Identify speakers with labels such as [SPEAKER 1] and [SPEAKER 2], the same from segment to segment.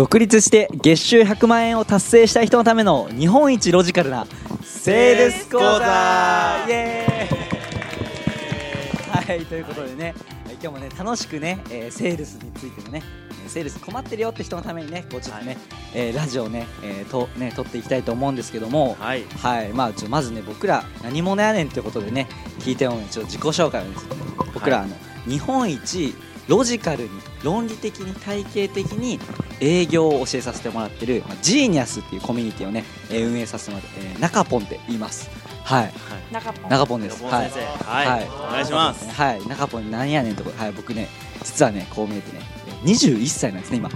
[SPEAKER 1] 独立して月収100万円を達成した人のための日本一ロジカルなセールス講座。イエーイ。はいということでね。今日もね楽しくね、えーセールスについてのねセールス困ってるよって人のためにねこうちょっとね、えーラジオをね,、えーとね撮っていきたいと思うんですけども。
[SPEAKER 2] はい。
[SPEAKER 1] はい。まあちょまずね僕ら何者やねんってことでね聞いてもねちょっと自己紹介をですね僕ら、
[SPEAKER 2] はい。
[SPEAKER 1] あの日本一ロジカルに論理的に体系的に営業を教えさせてもらってる、まあ、ジーニアスっていうコミュニティをね、えー運営させてもらって、えー、中ポンって言います。はい。
[SPEAKER 3] 中ポン。
[SPEAKER 1] 中ポンです。はい。
[SPEAKER 2] はい、お願いします。
[SPEAKER 1] はい。中ポンなんやねんとこはい。僕ね実はねこう見えてね21歳なんですね今。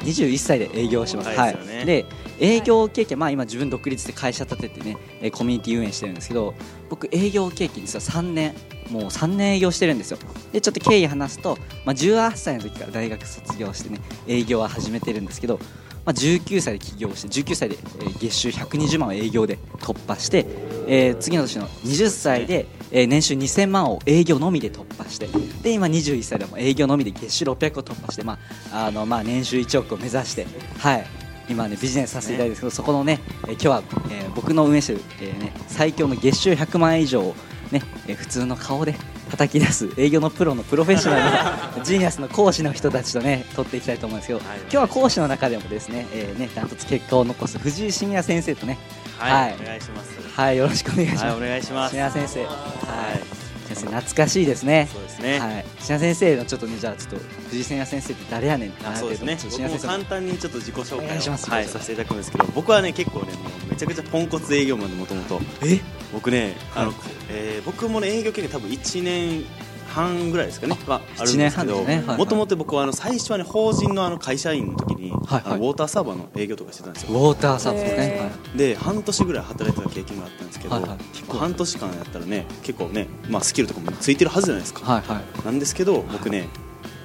[SPEAKER 1] 21歳で営業してます。
[SPEAKER 2] 若い。で
[SPEAKER 1] 営業経験まあ今自分独立で会社立ててねえーコミュニティ運営してるんですけど僕営業経験実は3年もう3年営業してるんですよ。でちょっと経緯話すと、まあ、18歳の時から大学卒業してね営業は始めてるんですけど、まあ、19歳で起業して19歳で、月収120万を営業で突破して、えー次の年の20歳で、年収2000万を営業のみで突破してで今21歳でも営業のみで月収600を突破して、まああのまあ、年収1億を目指して、はい、今ねビジネスさせていただいてるんですけどそこのね、えー今日は、えー僕の運営してる、えーね、最強の月収100万円以上を、ねえー普通の顔で叩き出す営業のプロのプロフェッショナルの ジーニアスの講師の人たちとね取っていきたいと思うんですけど、
[SPEAKER 2] はい
[SPEAKER 1] 今日は講師の中でもですね、えーねダントツ結果を残す藤井信也先生とね
[SPEAKER 2] はい、
[SPEAKER 1] はい。
[SPEAKER 2] お願いします。
[SPEAKER 1] はいよろしくお願いします。
[SPEAKER 2] はいお願いします。
[SPEAKER 1] 信也先生、はい。懐かしいですね。
[SPEAKER 2] そうですね、
[SPEAKER 1] はい、信也先生のちょっとねじゃあちょっと藤井信也先生って誰やねんっ
[SPEAKER 2] そうですね。僕も簡単にちょっと自己紹介を
[SPEAKER 1] いします。
[SPEAKER 2] はい、させていただくんですけど僕はね結構ねもうめちゃくちゃポンコツ営業マンでもともと。
[SPEAKER 1] え？
[SPEAKER 2] 僕ねあの、
[SPEAKER 1] はい。
[SPEAKER 2] えー僕もね営業経験多分1年半ぐらいですかね。はあるん
[SPEAKER 1] 1年半
[SPEAKER 2] ですけどもともと僕はあの最初はね法人のあの会社員の時に、
[SPEAKER 1] はいはい。
[SPEAKER 2] あのウォーターサーバーの営業とかしてたんです
[SPEAKER 1] ウ
[SPEAKER 2] よ
[SPEAKER 1] ォーターサービスね、
[SPEAKER 3] へー
[SPEAKER 1] はい。
[SPEAKER 2] で半年ぐらい働いてた経験があったんですけど、
[SPEAKER 1] はい。はい結構
[SPEAKER 2] 半年間やったらね結構ね、まあ、スキルとかもついてるはずじゃないですか、
[SPEAKER 1] はいはい。
[SPEAKER 2] なんですけど僕ね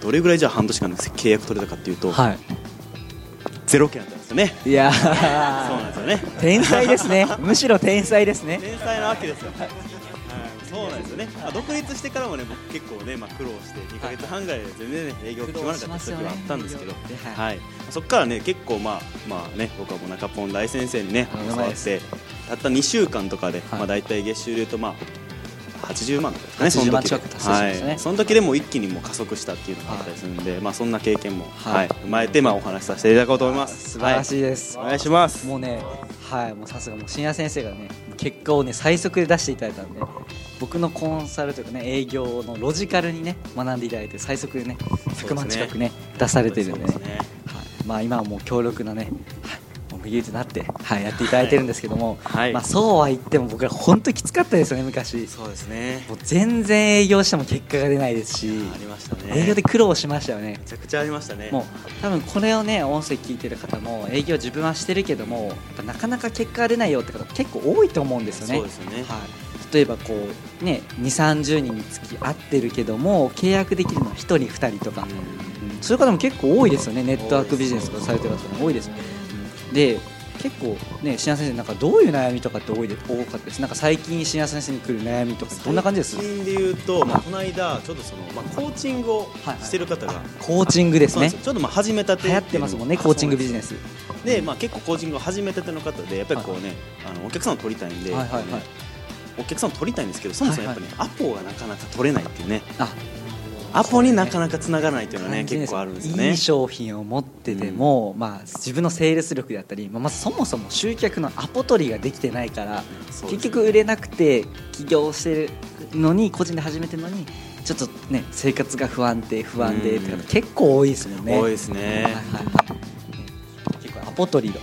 [SPEAKER 2] どれぐらいじゃあ半年間で契約取れたかっていうと、
[SPEAKER 1] はい。
[SPEAKER 2] ゼロ件だったんですよね。
[SPEAKER 1] いや
[SPEAKER 2] そう
[SPEAKER 1] ー
[SPEAKER 2] なんですよね。
[SPEAKER 1] 天才ですね。むしろ天才ですね。
[SPEAKER 2] 天才なわけですよ、はい、そうなんですよね、まあ、独立してからもね僕結構ね、まあ、苦労して2か月半ぐらいで全然ね営業決まらなかった時はあったんですけど。
[SPEAKER 1] 苦労しますよね
[SPEAKER 2] はい、そこからね結構まあまあね僕はもう中ポン大先生にね教わってたった2週間とかで、
[SPEAKER 1] はい。
[SPEAKER 2] まあ大体月収でいうとまあ80万とかですかね
[SPEAKER 1] 80万
[SPEAKER 2] その時で。
[SPEAKER 1] ね。
[SPEAKER 2] はい、その時でもう一気にもう加速したっていうのがあったりするんで、まあそんな経験も、
[SPEAKER 1] は
[SPEAKER 2] はいい踏まえてまあお話しさせていただこうと思います。
[SPEAKER 1] 素晴らしいです、
[SPEAKER 2] はいお願いします。
[SPEAKER 1] もうねはい。もうさすがもう深夜先生がね結果をね最速で出していただいたんで僕のコンサルというかね営業のロジカルにね学んでいただいて最速でね100万近くね出されてるんでね。
[SPEAKER 2] ね。
[SPEAKER 1] はい、まあ今はもう強力なね、はい、もう右手になって、はい、やっていただいてるんですけども、
[SPEAKER 2] はい。
[SPEAKER 1] まあそうは言っても僕ら本当きつかったですよね昔。
[SPEAKER 2] そうですね。
[SPEAKER 1] もう全然営業しても結果が出ないですし
[SPEAKER 2] ありましたね。
[SPEAKER 1] 営業で苦労しましたよね。
[SPEAKER 2] めちゃくちゃありましたね。
[SPEAKER 1] もう多分これをね音声聞いてる方も営業自分はしてるけどもなかなか結果が出ないよって方結構多いと思うんですよね。
[SPEAKER 2] そうですよね。
[SPEAKER 1] はい、例えばこうね2 3 0人につき合ってるけども契約できるのは1人2人とか、うん。そういう方も結構多いですよね。ネットワークビジネスとかされてる方も多いです、うんで結構ね新谷先生なんかどういう悩みとかって多いで多かったです。なんか最近新谷先生に来る悩みとかどんな感じです
[SPEAKER 2] 最近で言うと、まあ、この間ちょっとその、まあ、コーチングを
[SPEAKER 1] はいはい。
[SPEAKER 2] してる方が、
[SPEAKER 1] コーチングですね。
[SPEAKER 2] ちょっとまあ始めたて
[SPEAKER 1] 流行ってますもんねコーチングビジネス。
[SPEAKER 2] スで、まあ、結構コーチングを始めたての方でやっぱりこうね、あのお客さんを取りたいんで、
[SPEAKER 1] はいはいはい。
[SPEAKER 2] お客さんを取りたいんですけどそもそもやっぱり、ねアポがなかなか取れないっていうね。
[SPEAKER 1] あ
[SPEAKER 2] アポになかなかつながらないっていうのはね結構あるんですよね。
[SPEAKER 1] いい商品を持ってても、まあ、自分のセールス力であったり、まあ、そもそも集客のアポ取りができてないから、
[SPEAKER 2] そうです
[SPEAKER 1] 結局売れなくて起業してるのに個人で始めてるのにちょっとね生活が不安定不安でって結構多いですもんね。
[SPEAKER 2] 多いですね、
[SPEAKER 1] はいはい結構アポ取りの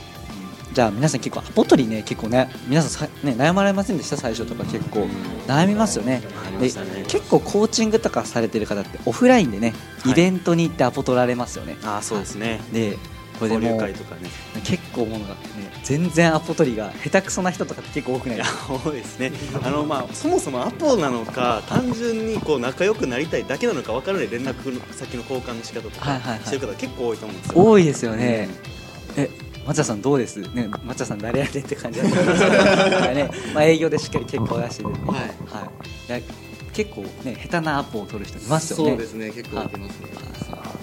[SPEAKER 1] じゃあ皆さん結構アポ取りね結構ね皆さんさ、ね、悩まれませんでした？最初とか結構悩みますよね。
[SPEAKER 2] ね。
[SPEAKER 1] 結構コーチングとかされてる方ってオフラインでね
[SPEAKER 2] はい。
[SPEAKER 1] イベントに行ってアポ取られますよね、
[SPEAKER 2] ああそうですね。
[SPEAKER 1] でこれで
[SPEAKER 2] 交流
[SPEAKER 1] もう
[SPEAKER 2] 会とかね。
[SPEAKER 1] 結構もうなんかね全然アポ取りが下手くそな人とかって結構多くない
[SPEAKER 2] 多いですね。あの、まあ、そもそもアポなのか単純にこう仲良くなりたいだけなのか分からない連絡の先の交換の仕方と
[SPEAKER 1] はいはいはい。
[SPEAKER 2] かしてる方結構多いと思うんですよ。
[SPEAKER 1] 多いですよね、え松田さんどうです？ね松田さん誰やねんって感じだと思うんですけど。はいねまあ営業でしっかり結果を出してるんで、
[SPEAKER 4] はい。
[SPEAKER 1] はい、結構ね下手なアポを取る人いますよね。
[SPEAKER 4] そうですね結構ますね。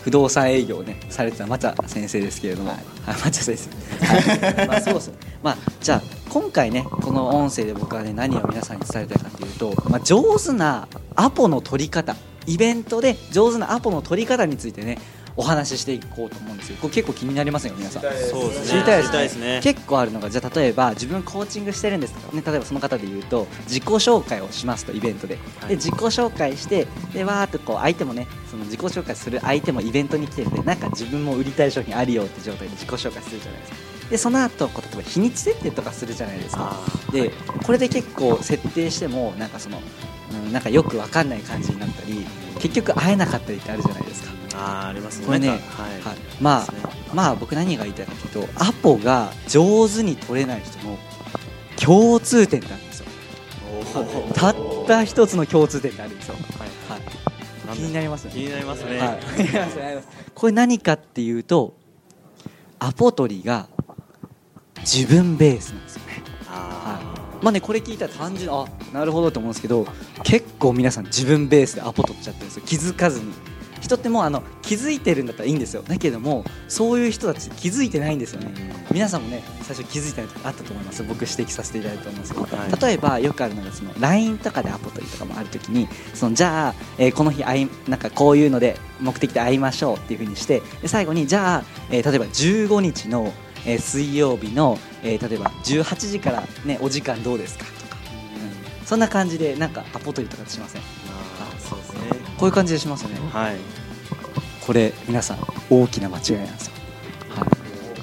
[SPEAKER 1] 不動産営業をねされてた松先生ですけれども、はい、松先生、はい、まあそうですまあじゃあ今回ねこの音声で僕はね何を皆さんに伝えたいかというと、まあ、上手なアポの取り方。イベントで上手なアポの取り方についてねお話ししていこうと思うんですよ。これ結構気になりますよ皆さん。知りたいですね。結構あるのがじゃあ例えば自分コーチングしてるんですとか。ね例えばその方で言うと自己紹介をしますとイベントで。で自己紹介してでわーっとこう相手もねその自己紹介する相手もイベントに来てるんでなんか自分も売りたい商品あるよって状態で自己紹介するじゃないですか。でその後こう例えば日にち設定とかするじゃないですか。でこれで結構設定してもなんかその、うん、なんかよくわかんない感じになったり結局会えなかったりってあるじゃないですか
[SPEAKER 2] あありますね。
[SPEAKER 1] これね、はい、はい、まあ、ね、まあ僕何が言いたいかというとアポが上手に取れない人の共通点なんですよ。たった一つの共通点があるんですよ、はいはい、気になりますね。
[SPEAKER 2] 気になりますね、
[SPEAKER 1] はい、これ何かっていうとアポ取りが自分ベースなんですよね。はい。まあねこれ聞いたら単純あなるほどと思うんですけど結構皆さん自分ベースでアポ取っちゃってるんですよ。気づかずに人ってもうあの気づいてるんだったらいいんですよ。だけどもそういう人たち気づいてないんですよね。皆さんもね最初気づいたのあったと思います。僕指摘させていただいたと思うんですけど、はい、例えばよくあるのがその LINE とかでアポ取りとかもあるときにそのじゃあ、えー、この日会いなんかこういうので目的で会いましょうっていうふうにしてで最後にじゃあ、えー、例えば15日の、えー、水曜日の、えー、例えば18時から、ね、お時間どうですかとか、うん、そんな感じでなんかアポ取りとかしません？こういう感じでしますよね。
[SPEAKER 2] はい。
[SPEAKER 1] これ皆さん大きな間違いなんですよ。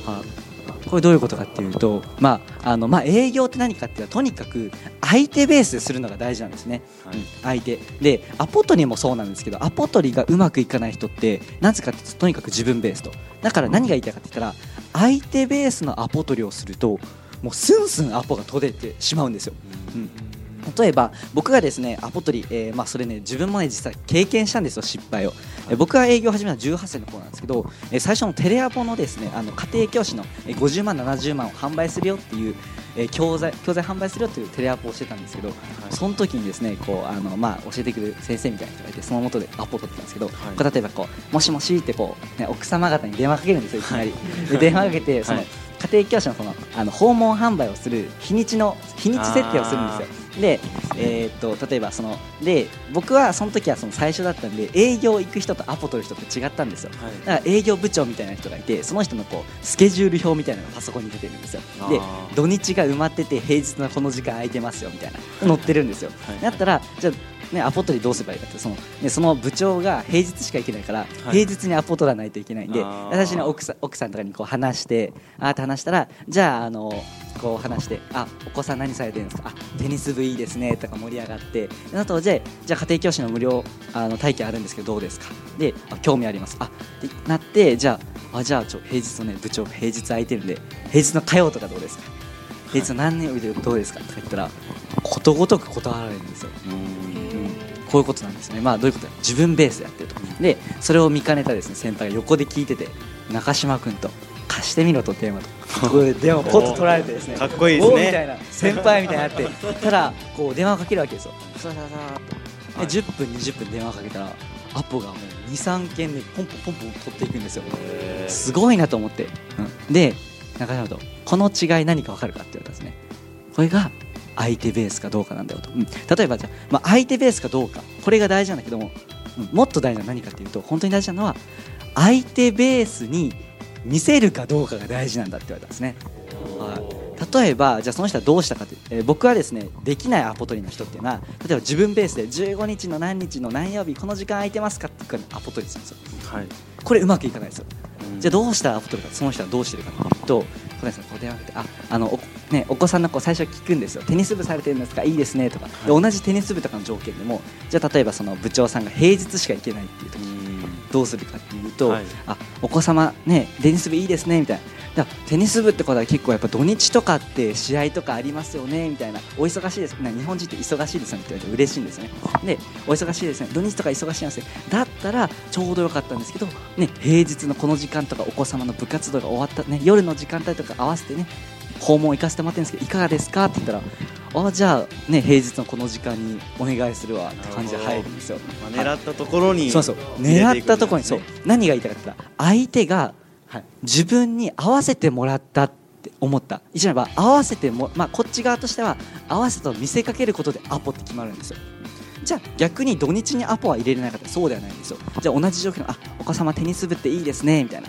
[SPEAKER 1] はい、はい、これどういうことかっていうと、まああのまあ、営業って何かっていうととにかく相手ベースでするのが大事なんですね、はい、うん、相手。でアポ取りもそうなんですけどアポ取りがうまくいかない人ってなぜかっていうととにかく自分ベースと。だから何が言いたいかって言ったら相手ベースのアポ取りをするともうスンスンアポが取れてしまうんですよ、うん例えば僕がですねアポ取り、えー、まあ、それね自分もね実は経験したんですよ失敗を、えー、僕が営業を始めた18歳の頃なんですけど、えー、最初のテレアポのですねあの家庭教師の50万70万を販売するよっていう、え教材教材販売するよっていうテレアポをしてたんですけど、はい、その時にですねこうあのまあ教えてくれる先生みたいな人がいてそのもとでアポ取ってたんですけど、はい、例えばこうもしもしってこう、ね、奥様方に電話かけるんですよいきなり、で電話かけてその、家庭教師のそのあの訪問販売をする日にちの日にち設定をするんですよ。で、えー、っと例えばそので僕はその時はその最初だったんで営業行く人とアポ取る人って違ったんですよ、はい、だから営業部長みたいな人がいてその人のこうスケジュール表みたいなのがパソコンに出てるんですよ。で土日が埋まってて平日のこの時間空いてますよみたいな載ってるんですよ、はい、だったらじゃあね、アポ取りどうすればいいかってその,、ね、その部長が平日しか行けないから、はい、平日にアポ取らないといけないんで私の奥さん奥さんとかにこう話してあって話したらじゃああのこう話してあお子さん何されてるんですか？あテニス部いいですねとか盛り上がってあとじゃじゃあ家庭教師の無料あの体験あるんですけどどうですか？であ興味あります。あってなってじゃああじゃあちょ平日のね部長平日空いてるんで平日の火曜とかどうですか？平日の何年でどうですか？とか言ったらことごとく断られるんですよ。こういうことなんですね、まあ、どういうこと？自分ベースでやってると、でそれを見かねたですね先輩が横で聞いてて中島君と貸してみろと電話と。こで電話をポッと取られてですね
[SPEAKER 2] かっこいいですね。
[SPEAKER 1] みたいな先輩みたいになって ただこう電話をかけるわけですよ。さささとで10分20分電話かけたらアポがもう23件でポンポンポンポン取っていくんですよ。すごいなと思って、うん、で中島とこの違い何か分かるかって言われたんですね。これが相手ベースかどうかなんだよと、うん、例えばじゃまあ、相手ベースかどうか。これが大事なんだけども、うん、もっと大事なのは何かっていうと本当に大事なのは相手ベースに見せるかどうかが大事なんだって言われたんですね。はい。例えばじゃあその人はどうしたかって、えー、僕はですねできないアポ取りの人っていうのは例えば自分ベースで15日の何日の何曜日この時間空いてますかっていうアポ取りするんですよ、はい、これうまくいかないですよ、うん、じゃあどうしたらアポ取るかその人はどうしてるかっていうとこれですねこう電話かけてああのお,、ね、お子さんの子最初聞くんですよ。テニス部されてるんですか？いいですねとか、はい、同じテニス部とかの条件でもじゃあ例えばその部長さんが平日しか行けないっていう時どうするかっていうと、はい、あお子様ねテニス部いいですねみたいな。だテニス部ってことは結構やっぱ土日とかって試合とかありますよねみたいな。お忙しいです。な日本人って忙しいですねって言われて嬉しいんですね。でお忙しいですね。土日とか忙しいんですねだったらちょうどよかったんですけど、ね、平日のこの時間とかお子様の部活動が終わった、ね、夜の時間帯とか合わせてね訪問行かせてもらってるんですけどいかがですかって言ったらあじゃあね平日のこの時間にお願いするわって感じで入るんですよ、
[SPEAKER 2] まあ、狙ったところに
[SPEAKER 1] そうそう。狙ったところにそう。何が言いたかったら相手が、はい、自分に合わせてもらったって思った。一番は合わせても、まあ、こっち側としては合わせと見せかけることでアポって決まるんですよ。じゃあ逆に土日にアポは入れれなかったらそうではないんですよ。じゃあ同じ状況のあお子様テニス部っていいですねみたいな。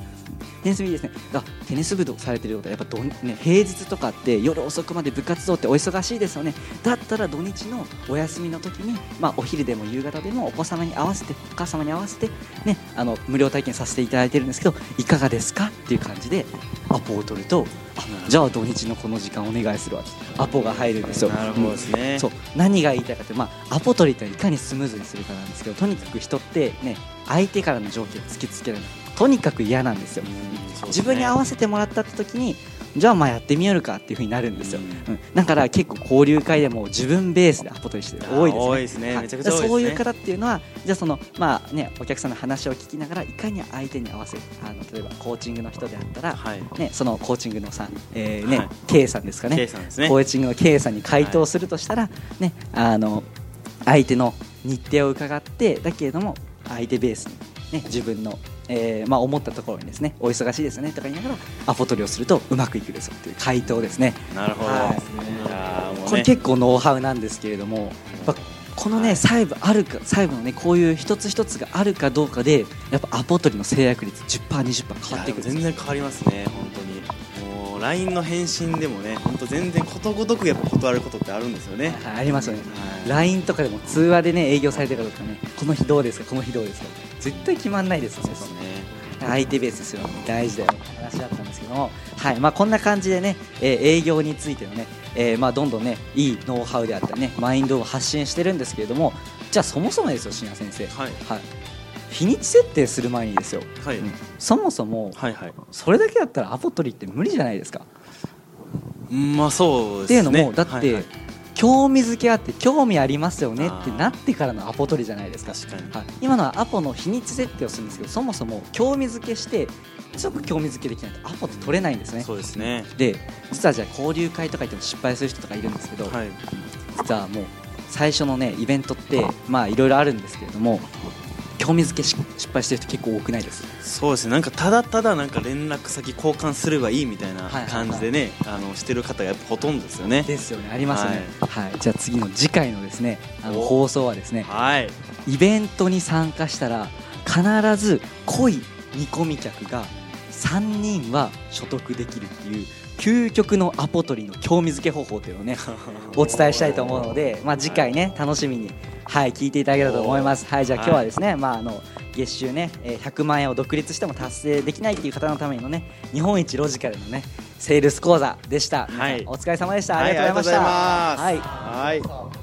[SPEAKER 1] テニス部いいですねあテニス部されてることはやっぱど、ね、平日とかって夜遅くまで部活動ってお忙しいですよね。だったら土日のお休みの時に、まあ、お昼でも夕方でもお子様に合わせてお母様に合わせて、ね、あの無料体験させていただいてるんですけどいかがですかっていう感じでアポを取るとじゃあ土日のこの時間お願いするわアポが入るんですよ。
[SPEAKER 2] なるほどですね、
[SPEAKER 1] うん、そう。何が言いたいかって、まあ、アポ取りっていかにスムーズにするかなんですけどとにかく人ってね相手からの条件を突きつける。のとにかく嫌なんですよ。自分に合わせてもらったって時にじゃあまあやってみようかっていうふうになるんですよ、うん、だから結構交流会でも自分ベースでアポ取りして多いですね。
[SPEAKER 2] 多いですね、めちゃくちゃ、ね、
[SPEAKER 1] そういう方っていうのはじゃあそのまあねお客さんの話を聞きながらいかに相手に合わせる。あの例えばコーチングの人であったら、はい、ねそのコーチングのさん、えー、ね、はい、K さんですかね。
[SPEAKER 2] ね。
[SPEAKER 1] コーチングの K さんに回答するとしたら、はい、ねあの相手の日程を伺ってだけれども相手ベースにね自分のえーまあ、思ったところにですねお忙しいですよねとか言いながらアポ取りをするとうまくいくですという回答ですね。
[SPEAKER 2] なるほど、はい。
[SPEAKER 1] ね、これ結構ノウハウなんですけれども、このね細部あるか細部のねこういう一つ一つがあるかどうかでやっぱアポ取りの制約率10%、20%変わってくる
[SPEAKER 2] 全然変わりますね。もう LINE の返信でもね本当全然ことごとくやっぱ断ることってあるんですよね。
[SPEAKER 1] はい、ありますよね。はい、LINE とかでも通話でね営業されてるかとかねこの日どうですかこの日どうですか。絶対決まんないですよね。そうね相手ベースするの大事だよ。って話だったんですけども、はい。まあ、こんな感じでね、えー、営業についてのね、えーまあ、どんどんねいいノウハウであったりねマインドを発信してるんですけれどもじゃあそもそもですよ深夜先生、はい。はい、日にち設定する前にですよ、はい。うん、そもそも、はいはい、それだけだったらアポ取りって無理じゃないですか。
[SPEAKER 2] まあそう
[SPEAKER 1] ですね、っていうのもだって、はい。はい興味づけあって興味ありますよねってなってからのアポ取りじゃないですか。はい、今のはアポの日にち設定をするんですけどそもそも興味づけして即興味づけできないとアポって取れないんですね。
[SPEAKER 2] そうですね。
[SPEAKER 1] で実はじゃあ交流会とか行っても失敗する人とかいるんですけど、はい、実はもう最初のねイベントってまあいろいろあるんですけれども興味づけ失敗してる人結構多くないです？
[SPEAKER 2] そうですね。なんかただただなんか連絡先交換すればいいみたいな感じでね、あのしてる方がやっぱほとんどですよね。
[SPEAKER 1] ですよね。ありますね、はい、はい、じゃあ次の次回のですねあの放送はですね、
[SPEAKER 2] はい、
[SPEAKER 1] イベントに参加したら必ず濃い見込み客が3人は所得できるっていう究極のアポ取りの興味づけ方法というのをね お伝えしたいと思うので、まあ、次回ね楽しみに、はい、聞いていただけたらと思います。はいじゃあ今日はですね、まあ、あの月収ね100万円を独立しても達成できないっていう方のためのね日本一ロジカルのねセールス講座でした、はい、お疲れ様でした。ありがとうございました、
[SPEAKER 2] はい、はい